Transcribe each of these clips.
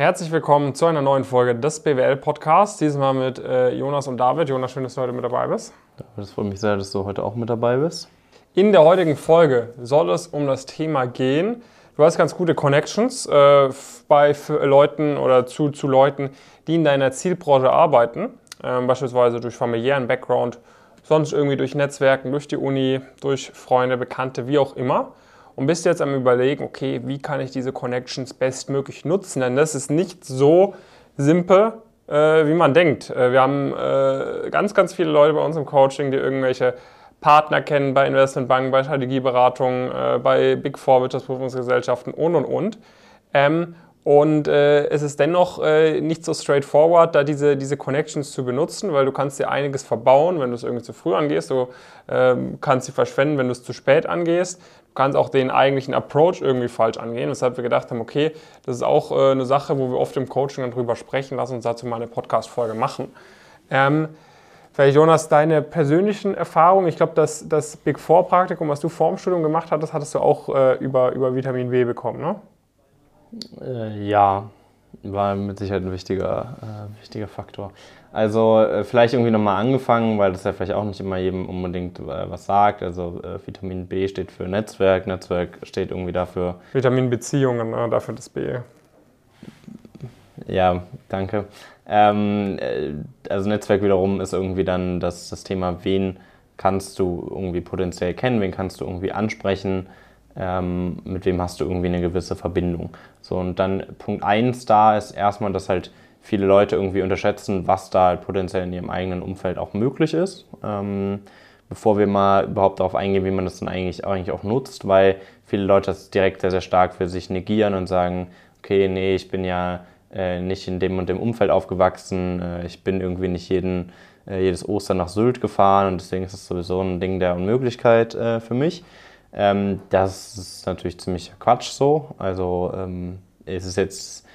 Herzlich willkommen zu einer neuen Folge des BWL Podcasts. Dieses Mal mit äh, Jonas und David. Jonas, schön, dass du heute mit dabei bist. Das freut mich sehr, dass du heute auch mit dabei bist. In der heutigen Folge soll es um das Thema gehen. Du hast ganz gute Connections äh, bei Leuten oder zu, zu Leuten, die in deiner Zielbranche arbeiten, äh, beispielsweise durch familiären Background, sonst irgendwie durch Netzwerken, durch die Uni, durch Freunde, Bekannte, wie auch immer und bist jetzt am Überlegen, okay, wie kann ich diese Connections bestmöglich nutzen? Denn das ist nicht so simpel, äh, wie man denkt. Äh, wir haben äh, ganz, ganz viele Leute bei uns im Coaching, die irgendwelche Partner kennen bei Investmentbanken, bei Strategieberatungen, äh, bei Big Four Wirtschaftsprüfungsgesellschaften und und und. Ähm, und äh, es ist dennoch äh, nicht so straightforward, da diese, diese Connections zu benutzen, weil du kannst dir einiges verbauen, wenn du es irgendwie zu früh angehst. Du äh, kannst sie verschwenden, wenn du es zu spät angehst. Du kannst auch den eigentlichen Approach irgendwie falsch angehen, weshalb wir gedacht haben, okay, das ist auch äh, eine Sache, wo wir oft im Coaching dann drüber sprechen. Lass uns dazu mal eine Podcast-Folge machen. Ähm, vielleicht, Jonas, deine persönlichen Erfahrungen. Ich glaube, das, das Big Four-Praktikum, was du vor dem Studium gemacht hattest, hattest du auch äh, über, über Vitamin B bekommen, ne? Äh, ja, war mit Sicherheit ein wichtiger, äh, wichtiger Faktor. Also äh, vielleicht irgendwie nochmal angefangen, weil das ja vielleicht auch nicht immer jedem unbedingt äh, was sagt. Also äh, Vitamin B steht für Netzwerk, Netzwerk steht irgendwie dafür. Vitamin Beziehungen, ne? dafür das B. Ja, danke. Ähm, äh, also Netzwerk wiederum ist irgendwie dann das, das Thema, wen kannst du irgendwie potenziell kennen, wen kannst du irgendwie ansprechen, ähm, mit wem hast du irgendwie eine gewisse Verbindung. So, und dann Punkt 1 da ist erstmal, dass halt viele Leute irgendwie unterschätzen, was da halt potenziell in ihrem eigenen Umfeld auch möglich ist. Ähm, bevor wir mal überhaupt darauf eingehen, wie man das dann eigentlich, eigentlich auch nutzt, weil viele Leute das direkt sehr, sehr stark für sich negieren und sagen, okay, nee, ich bin ja äh, nicht in dem und dem Umfeld aufgewachsen, äh, ich bin irgendwie nicht jeden, äh, jedes Ostern nach Sylt gefahren und deswegen ist es sowieso ein Ding der Unmöglichkeit äh, für mich. Ähm, das ist natürlich ziemlich Quatsch so. Also ähm, es ist jetzt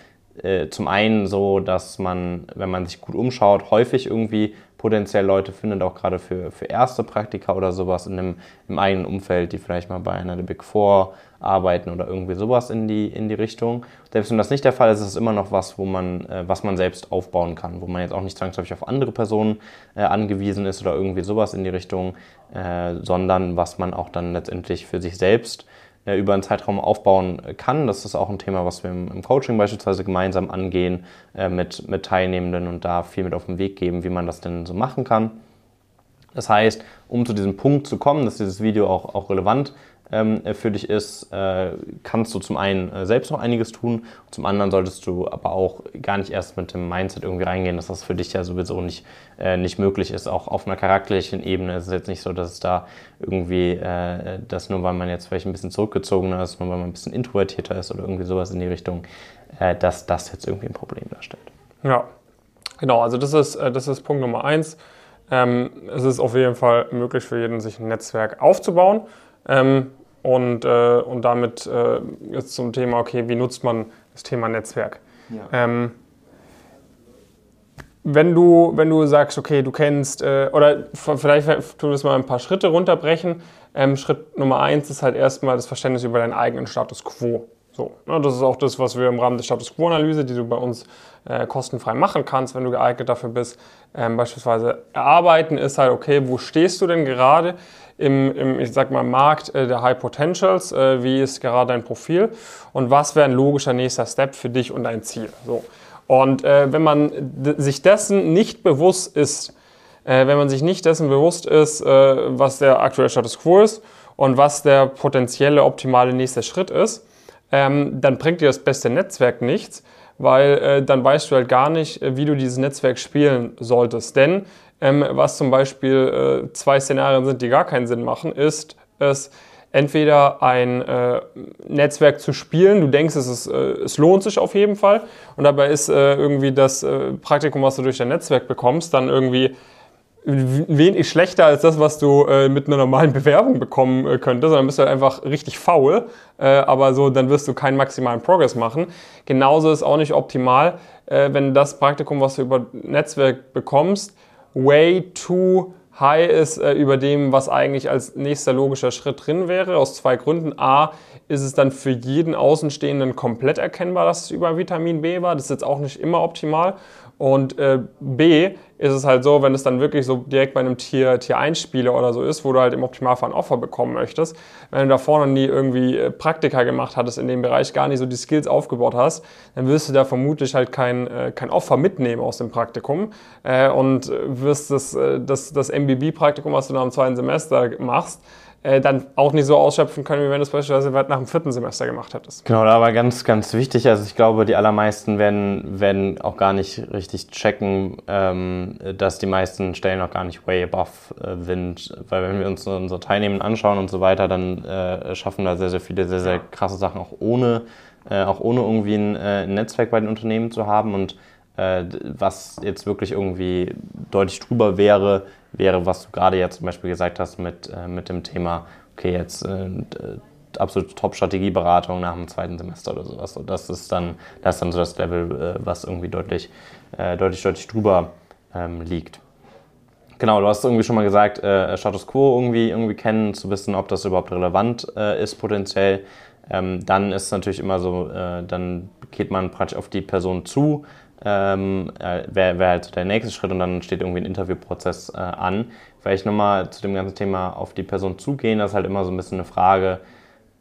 äh, zum einen so, dass man, wenn man sich gut umschaut, häufig irgendwie potenziell Leute findet, auch gerade für, für erste Praktika oder sowas in einem, im eigenen Umfeld, die vielleicht mal bei einer der Big Four arbeiten oder irgendwie sowas in die, in die Richtung. Selbst wenn das nicht der Fall ist, ist es immer noch was, wo man, äh, was man selbst aufbauen kann, wo man jetzt auch nicht zwangsläufig auf andere Personen äh, angewiesen ist oder irgendwie sowas in die Richtung, äh, sondern was man auch dann letztendlich für sich selbst äh, über einen Zeitraum aufbauen kann. Das ist auch ein Thema, was wir im, Coaching beispielsweise gemeinsam angehen äh, mit, mit Teilnehmenden und da viel mit auf den Weg geben, wie man das denn so machen kann. Das heißt, um zu diesem Punkt zu kommen, dass dieses Video auch, auch relevant ähm, für dich ist, äh, kannst du zum einen äh, selbst noch einiges tun, zum anderen solltest du aber auch gar nicht erst mit dem Mindset irgendwie reingehen, dass das für dich ja sowieso nicht, äh, nicht möglich ist. Auch auf einer charakterlichen Ebene ist es jetzt nicht so, dass es da irgendwie, äh, dass nur weil man jetzt vielleicht ein bisschen zurückgezogener ist, nur weil man ein bisschen introvertierter ist oder irgendwie sowas in die Richtung, äh, dass das jetzt irgendwie ein Problem darstellt. Ja, genau, also das ist, äh, das ist Punkt Nummer eins. Ähm, es ist auf jeden Fall möglich für jeden, sich ein Netzwerk aufzubauen. Ähm, und, äh, und damit äh, jetzt zum Thema, okay, wie nutzt man das Thema Netzwerk? Ja. Ähm, wenn du, wenn du sagst, okay, du kennst, äh, oder vielleicht tun wir es mal ein paar Schritte runterbrechen. Ähm, Schritt Nummer eins ist halt erstmal das Verständnis über deinen eigenen Status quo. So, ne, das ist auch das, was wir im Rahmen der Status Quo-Analyse, die du bei uns äh, kostenfrei machen kannst, wenn du geeignet dafür bist, ähm, beispielsweise erarbeiten, ist halt, okay, wo stehst du denn gerade im, im ich sag mal, Markt äh, der High Potentials, äh, wie ist gerade dein Profil und was wäre ein logischer nächster Step für dich und dein Ziel. So. Und äh, wenn man sich dessen nicht bewusst ist, äh, wenn man sich nicht dessen bewusst ist, äh, was der aktuelle Status Quo ist und was der potenzielle optimale nächste Schritt ist, ähm, dann bringt dir das beste Netzwerk nichts, weil äh, dann weißt du halt gar nicht, äh, wie du dieses Netzwerk spielen solltest. Denn ähm, was zum Beispiel äh, zwei Szenarien sind, die gar keinen Sinn machen, ist es entweder ein äh, Netzwerk zu spielen, du denkst, es, ist, äh, es lohnt sich auf jeden Fall und dabei ist äh, irgendwie das Praktikum, was du durch dein Netzwerk bekommst, dann irgendwie wenig schlechter als das, was du äh, mit einer normalen Bewerbung bekommen äh, könntest, sondern bist du halt einfach richtig faul, äh, aber so, dann wirst du keinen maximalen Progress machen. Genauso ist auch nicht optimal, äh, wenn das Praktikum, was du über Netzwerk bekommst, way too high ist äh, über dem, was eigentlich als nächster logischer Schritt drin wäre, aus zwei Gründen. A, ist es dann für jeden Außenstehenden komplett erkennbar, dass es über Vitamin B war. Das ist jetzt auch nicht immer optimal. Und äh, B ist es halt so, wenn es dann wirklich so direkt bei einem Tier, Tier 1 Spieler oder so ist, wo du halt im Optimalfall ein Offer bekommen möchtest, wenn du davor noch nie irgendwie äh, Praktika gemacht hattest in dem Bereich, gar nicht so die Skills aufgebaut hast, dann wirst du da vermutlich halt kein, äh, kein Offer mitnehmen aus dem Praktikum äh, und wirst das, äh, das, das MBB-Praktikum, was du nach dem zweiten Semester machst, äh, dann auch nicht so ausschöpfen können, wie wenn du es beispielsweise nach dem vierten Semester gemacht hättest. Genau, da war ganz, ganz wichtig. Also ich glaube, die allermeisten werden, werden auch gar nicht richtig checken, ähm, dass die meisten Stellen auch gar nicht way above äh, sind. Weil wenn wir uns unsere Teilnehmer anschauen und so weiter, dann äh, schaffen da sehr, sehr viele sehr, sehr krasse Sachen auch ohne, äh, auch ohne irgendwie ein, äh, ein Netzwerk bei den Unternehmen zu haben und was jetzt wirklich irgendwie deutlich drüber wäre, wäre, was du gerade jetzt zum Beispiel gesagt hast mit, äh, mit dem Thema, okay, jetzt äh, absolute Top-Strategieberatung nach dem zweiten Semester oder sowas. Und das ist dann, das ist dann so das Level, äh, was irgendwie deutlich, äh, deutlich, deutlich drüber ähm, liegt. Genau, du hast irgendwie schon mal gesagt, äh, Status Quo irgendwie, irgendwie kennen, zu wissen, ob das überhaupt relevant äh, ist potenziell. Ähm, dann ist es natürlich immer so, dann geht man praktisch auf die Person zu, ähm, äh, wäre wär halt so der nächste Schritt und dann steht irgendwie ein Interviewprozess äh, an. Vielleicht nochmal zu dem ganzen Thema auf die Person zugehen, das ist halt immer so ein bisschen eine Frage,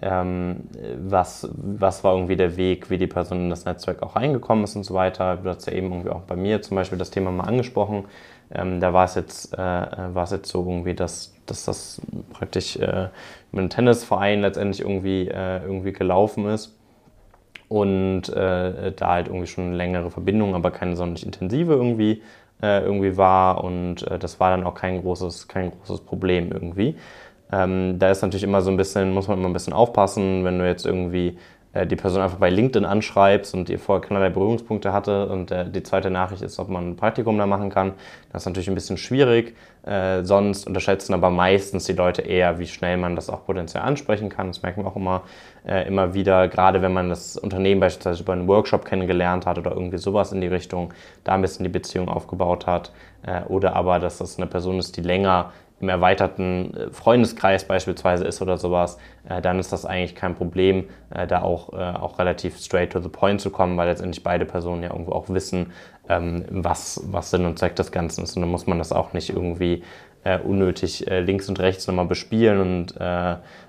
ähm, was, was war irgendwie der Weg, wie die Person in das Netzwerk auch reingekommen ist und so weiter. Du hast ja eben irgendwie auch bei mir zum Beispiel das Thema mal angesprochen. Ähm, da war es jetzt, äh, es jetzt so irgendwie, dass, dass das praktisch äh, mit einem Tennisverein letztendlich irgendwie, äh, irgendwie gelaufen ist und äh, da halt irgendwie schon längere Verbindung, aber keine sonderlich intensive irgendwie, äh, irgendwie war und äh, das war dann auch kein großes, kein großes Problem irgendwie. Ähm, da ist natürlich immer so ein bisschen, muss man immer ein bisschen aufpassen, wenn du jetzt irgendwie die Person einfach bei LinkedIn anschreibst und ihr vorher keinerlei Berührungspunkte hatte und äh, die zweite Nachricht ist, ob man ein Praktikum da machen kann. Das ist natürlich ein bisschen schwierig. Äh, sonst unterschätzen aber meistens die Leute eher, wie schnell man das auch potenziell ansprechen kann. Das merken wir auch immer, äh, immer wieder, gerade wenn man das Unternehmen beispielsweise über einen Workshop kennengelernt hat oder irgendwie sowas in die Richtung, da ein bisschen die Beziehung aufgebaut hat. Äh, oder aber, dass das eine Person ist, die länger im erweiterten äh, Freundeskreis beispielsweise ist oder sowas, äh, dann ist das eigentlich kein Problem, äh, da auch, auch relativ straight to the point zu kommen, weil letztendlich beide Personen ja irgendwo auch wissen, ähm, was, was Sinn und Zweck des Ganzen ist. Und dann muss man das auch nicht irgendwie unnötig links und rechts nochmal bespielen und,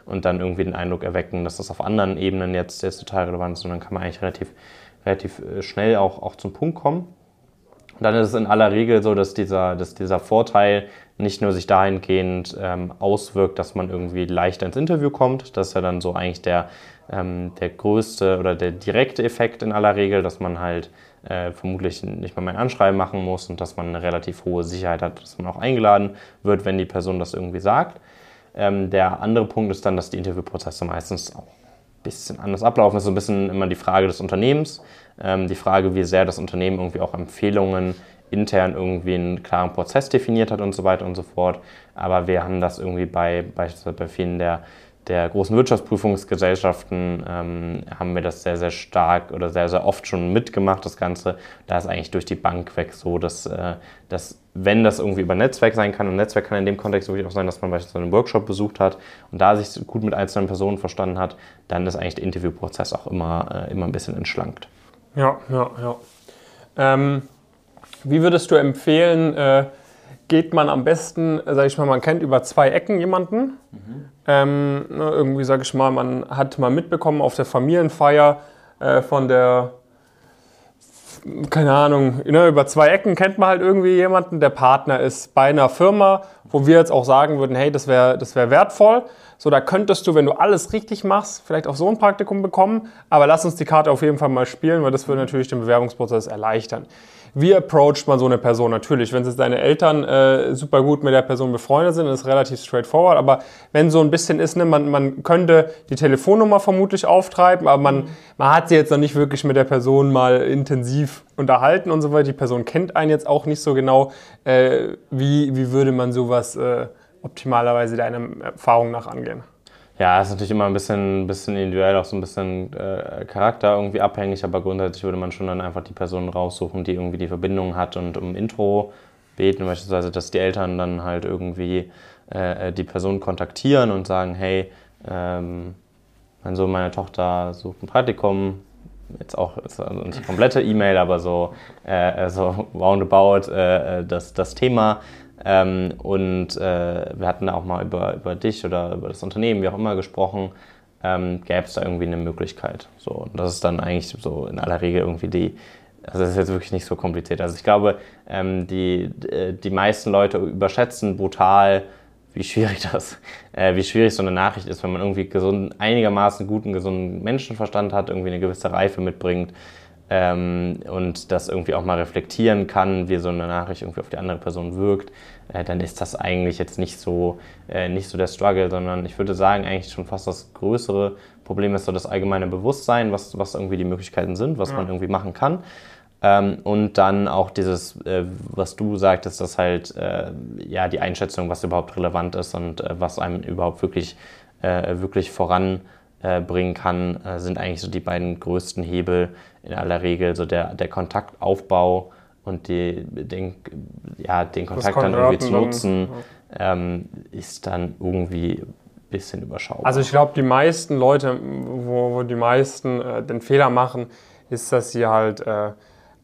und dann irgendwie den Eindruck erwecken, dass das auf anderen Ebenen jetzt, jetzt total relevant ist, sondern kann man eigentlich relativ, relativ schnell auch, auch zum Punkt kommen. Und dann ist es in aller Regel so, dass dieser, dass dieser Vorteil nicht nur sich dahingehend ähm, auswirkt, dass man irgendwie leichter ins Interview kommt. Das ist ja dann so eigentlich der, ähm, der größte oder der direkte Effekt in aller Regel, dass man halt äh, vermutlich nicht mal mehr ein Anschreiben machen muss und dass man eine relativ hohe Sicherheit hat, dass man auch eingeladen wird, wenn die Person das irgendwie sagt. Ähm, der andere Punkt ist dann, dass die Interviewprozesse meistens auch ein bisschen anders ablaufen. Das ist so ein bisschen immer die Frage des Unternehmens, ähm, die Frage, wie sehr das Unternehmen irgendwie auch Empfehlungen intern irgendwie einen klaren Prozess definiert hat und so weiter und so fort. Aber wir haben das irgendwie bei beispielsweise bei vielen der, der großen Wirtschaftsprüfungsgesellschaften ähm, haben wir das sehr, sehr stark oder sehr, sehr oft schon mitgemacht, das Ganze. Da ist eigentlich durch die Bank weg so, dass, äh, dass wenn das irgendwie über Netzwerk sein kann, und Netzwerk kann in dem Kontext wirklich auch sein, dass man beispielsweise einen Workshop besucht hat und da sich gut mit einzelnen Personen verstanden hat, dann ist eigentlich der Interviewprozess auch immer, äh, immer ein bisschen entschlankt. Ja, ja, ja. Ähm wie würdest du empfehlen, äh, geht man am besten, sage ich mal, man kennt über zwei Ecken jemanden. Mhm. Ähm, ne, irgendwie, sage ich mal, man hat mal mitbekommen auf der Familienfeier äh, von der, keine Ahnung, ne, über zwei Ecken kennt man halt irgendwie jemanden, der Partner ist bei einer Firma, wo wir jetzt auch sagen würden, hey, das wäre das wär wertvoll. So, da könntest du, wenn du alles richtig machst, vielleicht auch so ein Praktikum bekommen. Aber lass uns die Karte auf jeden Fall mal spielen, weil das würde natürlich den Bewerbungsprozess erleichtern. Wie approacht man so eine Person? Natürlich, wenn jetzt deine Eltern äh, super gut mit der Person befreundet sind, ist es relativ straightforward. Aber wenn so ein bisschen ist, ne, man, man könnte die Telefonnummer vermutlich auftreiben, aber man, man hat sie jetzt noch nicht wirklich mit der Person mal intensiv unterhalten und so weiter. Die Person kennt einen jetzt auch nicht so genau. Äh, wie, wie würde man sowas äh, optimalerweise deiner Erfahrung nach angehen? Ja, ist natürlich immer ein bisschen, bisschen individuell, auch so ein bisschen äh, Charakter irgendwie abhängig, aber grundsätzlich würde man schon dann einfach die Person raussuchen, die irgendwie die Verbindung hat und um Intro beten, beispielsweise, dass die Eltern dann halt irgendwie äh, die Person kontaktieren und sagen, hey, ähm, mein Sohn, meine Tochter sucht ein Praktikum, jetzt auch also nicht komplette E-Mail, aber so, äh, so roundabout äh, das, das Thema. Ähm, und äh, wir hatten auch mal über, über dich oder über das Unternehmen, wie auch immer, gesprochen. Ähm, Gäbe es da irgendwie eine Möglichkeit? So, und das ist dann eigentlich so in aller Regel irgendwie die, also das ist jetzt wirklich nicht so kompliziert. Also ich glaube, ähm, die, die meisten Leute überschätzen brutal, wie schwierig das, äh, wie schwierig so eine Nachricht ist, wenn man irgendwie gesund, einigermaßen guten, gesunden Menschenverstand hat, irgendwie eine gewisse Reife mitbringt ähm, und das irgendwie auch mal reflektieren kann, wie so eine Nachricht irgendwie auf die andere Person wirkt, äh, dann ist das eigentlich jetzt nicht so, äh, nicht so der Struggle, sondern ich würde sagen, eigentlich schon fast das größere Problem ist so das allgemeine Bewusstsein, was, was irgendwie die Möglichkeiten sind, was ja. man irgendwie machen kann. Ähm, und dann auch dieses, äh, was du sagtest, dass halt äh, ja die Einschätzung, was überhaupt relevant ist und äh, was einem überhaupt wirklich, äh, wirklich voranbringen kann, äh, sind eigentlich so die beiden größten Hebel in aller Regel. So der, der Kontaktaufbau und die, den, ja, den Kontakt dann irgendwie zu nutzen, ähm, ist dann irgendwie ein bisschen überschaubar. Also ich glaube, die meisten Leute, wo, wo die meisten äh, den Fehler machen, ist, dass sie halt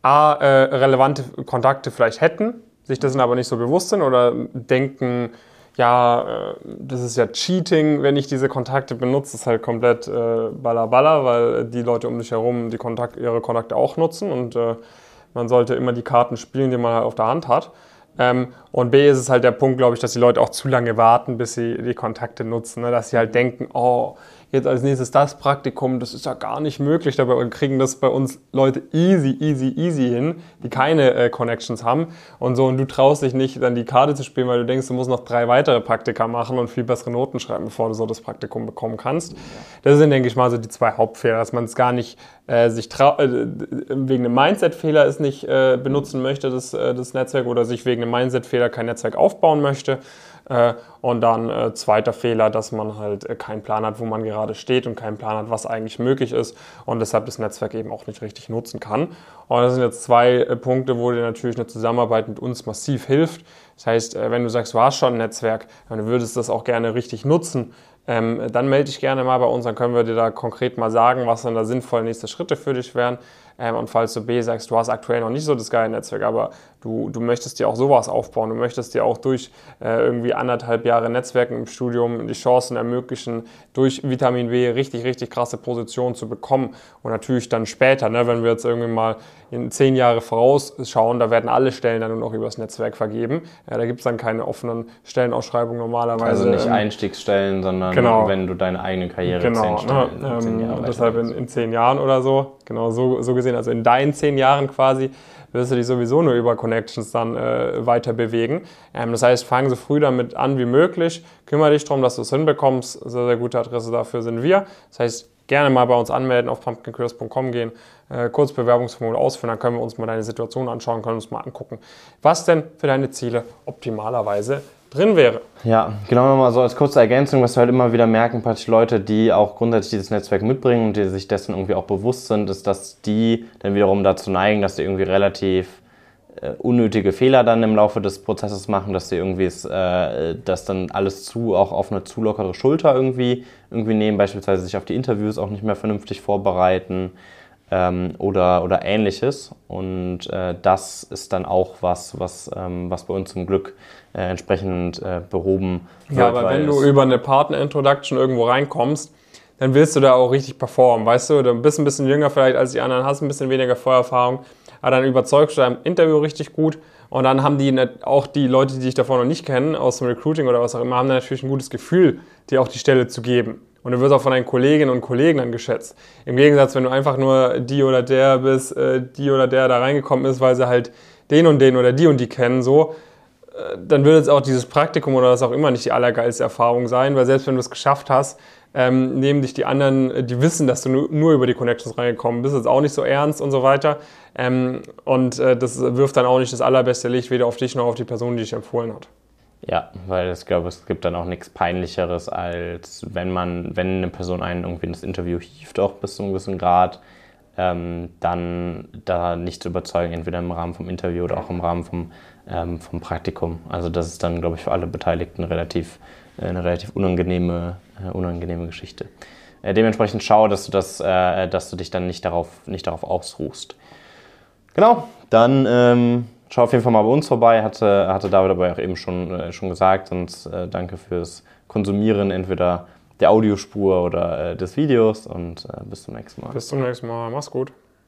A, äh, relevante Kontakte vielleicht hätten, sich dessen aber nicht so bewusst sind oder denken, ja, äh, das ist ja Cheating, wenn ich diese Kontakte benutze, das ist halt komplett äh, balla weil die Leute um dich herum die Kontakt, ihre Kontakte auch nutzen und äh, man sollte immer die Karten spielen, die man halt auf der Hand hat. Ähm, und B ist es halt der Punkt, glaube ich, dass die Leute auch zu lange warten, bis sie die Kontakte nutzen. Ne? Dass sie halt denken, oh, jetzt als nächstes das Praktikum, das ist ja gar nicht möglich. Dabei kriegen das bei uns Leute easy, easy, easy hin, die keine äh, Connections haben und so. Und du traust dich nicht, dann die Karte zu spielen, weil du denkst, du musst noch drei weitere Praktika machen und viel bessere Noten schreiben, bevor du so das Praktikum bekommen kannst. Das sind, denke ich mal, so die zwei Hauptfehler, dass man es gar nicht äh, sich trau äh, wegen einem Mindset-Fehler es nicht äh, benutzen möchte, das, äh, das Netzwerk, oder sich wegen einem Mindset-Fehler kein Netzwerk aufbauen möchte. Äh, und dann äh, zweiter Fehler, dass man halt äh, keinen Plan hat, wo man gerade steht und keinen Plan hat, was eigentlich möglich ist und deshalb das Netzwerk eben auch nicht richtig nutzen kann. Und das sind jetzt zwei Punkte, wo dir natürlich eine Zusammenarbeit mit uns massiv hilft. Das heißt, wenn du sagst, du hast schon ein Netzwerk, würdest du das auch gerne richtig nutzen, ähm, dann melde dich gerne mal bei uns, dann können wir dir da konkret mal sagen, was dann da sinnvolle nächste Schritte für dich wären. Ähm, und falls du B sagst, du hast aktuell noch nicht so das geile Netzwerk, aber du, du möchtest dir auch sowas aufbauen, du möchtest dir auch durch äh, irgendwie anderthalb Jahre Netzwerken im Studium die Chancen ermöglichen, durch Vitamin B richtig, richtig krasse Positionen zu bekommen. Und natürlich dann später, ne, wenn wir jetzt irgendwie mal in zehn Jahre vorausschauen, da werden alle Stellen dann nur noch übers Netzwerk vergeben. Ja, da gibt es dann keine offenen Stellenausschreibungen normalerweise. Also nicht ähm, Einstiegsstellen, sondern genau. wenn du deine eigene Karriere genau, zehn, ne, Stellen, ähm, zehn Jahre Deshalb in, in, zehn Jahren oder so, genau so, so gesehen, also in deinen zehn Jahren quasi, wirst du dich sowieso nur über Connections dann äh, weiter bewegen. Ähm, das heißt, fang so früh damit an wie möglich, kümmere dich darum, dass du es hinbekommst. Sehr, sehr gute Adresse dafür sind wir. Das heißt, gerne mal bei uns anmelden, auf pumpkincurious.com gehen, äh, kurz Bewerbungsformular ausfüllen, dann können wir uns mal deine Situation anschauen, können uns mal angucken, was denn für deine Ziele optimalerweise drin wäre. Ja, genau nochmal so als kurze Ergänzung, was wir halt immer wieder merken, praktisch Leute, die auch grundsätzlich dieses Netzwerk mitbringen und die sich dessen irgendwie auch bewusst sind, ist, dass die dann wiederum dazu neigen, dass sie irgendwie relativ äh, unnötige Fehler dann im Laufe des Prozesses machen, dass sie irgendwie äh, das dann alles zu, auch auf eine zu lockere Schulter irgendwie, irgendwie nehmen, beispielsweise sich auf die Interviews auch nicht mehr vernünftig vorbereiten ähm, oder, oder ähnliches. Und äh, das ist dann auch was, was, ähm, was bei uns zum Glück äh, entsprechend äh, behoben wird. Ja, aber wenn du über eine Partner-Introduction irgendwo reinkommst, dann willst du da auch richtig performen, weißt du? Du bist ein bisschen jünger vielleicht als die anderen, hast ein bisschen weniger Vorerfahrung aber dann überzeugst du dein Interview richtig gut und dann haben die auch die Leute, die dich davor noch nicht kennen, aus dem Recruiting oder was auch immer, haben dann natürlich ein gutes Gefühl, dir auch die Stelle zu geben. Und du wirst auch von deinen Kolleginnen und Kollegen dann geschätzt. Im Gegensatz, wenn du einfach nur die oder der bist, äh, die oder der da reingekommen ist, weil sie halt den und den oder die und die kennen, so, äh, dann wird jetzt auch dieses Praktikum oder was auch immer nicht die allergeilste Erfahrung sein, weil selbst wenn du es geschafft hast, ähm, nehmen dich die anderen, äh, die wissen, dass du nur, über die Connections reingekommen bist, ist auch nicht so ernst und so weiter. Ähm, und äh, das wirft dann auch nicht das allerbeste Licht weder auf dich noch auf die Person, die dich empfohlen hat. Ja, weil ich glaube, es gibt dann auch nichts Peinlicheres, als wenn man, wenn eine Person einen irgendwie in das Interview hieft, auch bis zu einem gewissen Grad, ähm, dann da nicht zu überzeugen, entweder im Rahmen vom Interview oder auch im Rahmen vom, ähm, vom Praktikum. Also das ist dann, glaube ich, für alle Beteiligten relativ, eine relativ unangenehme, äh, unangenehme Geschichte. Äh, dementsprechend schau, dass du, das, äh, dass du dich dann nicht darauf, nicht darauf ausruhst. Genau, dann ähm, schau auf jeden Fall mal bei uns vorbei, hatte, hatte David aber auch eben schon, äh, schon gesagt. Und äh, danke fürs Konsumieren entweder der Audiospur oder äh, des Videos und äh, bis zum nächsten Mal. Bis zum nächsten Mal. Mach's gut.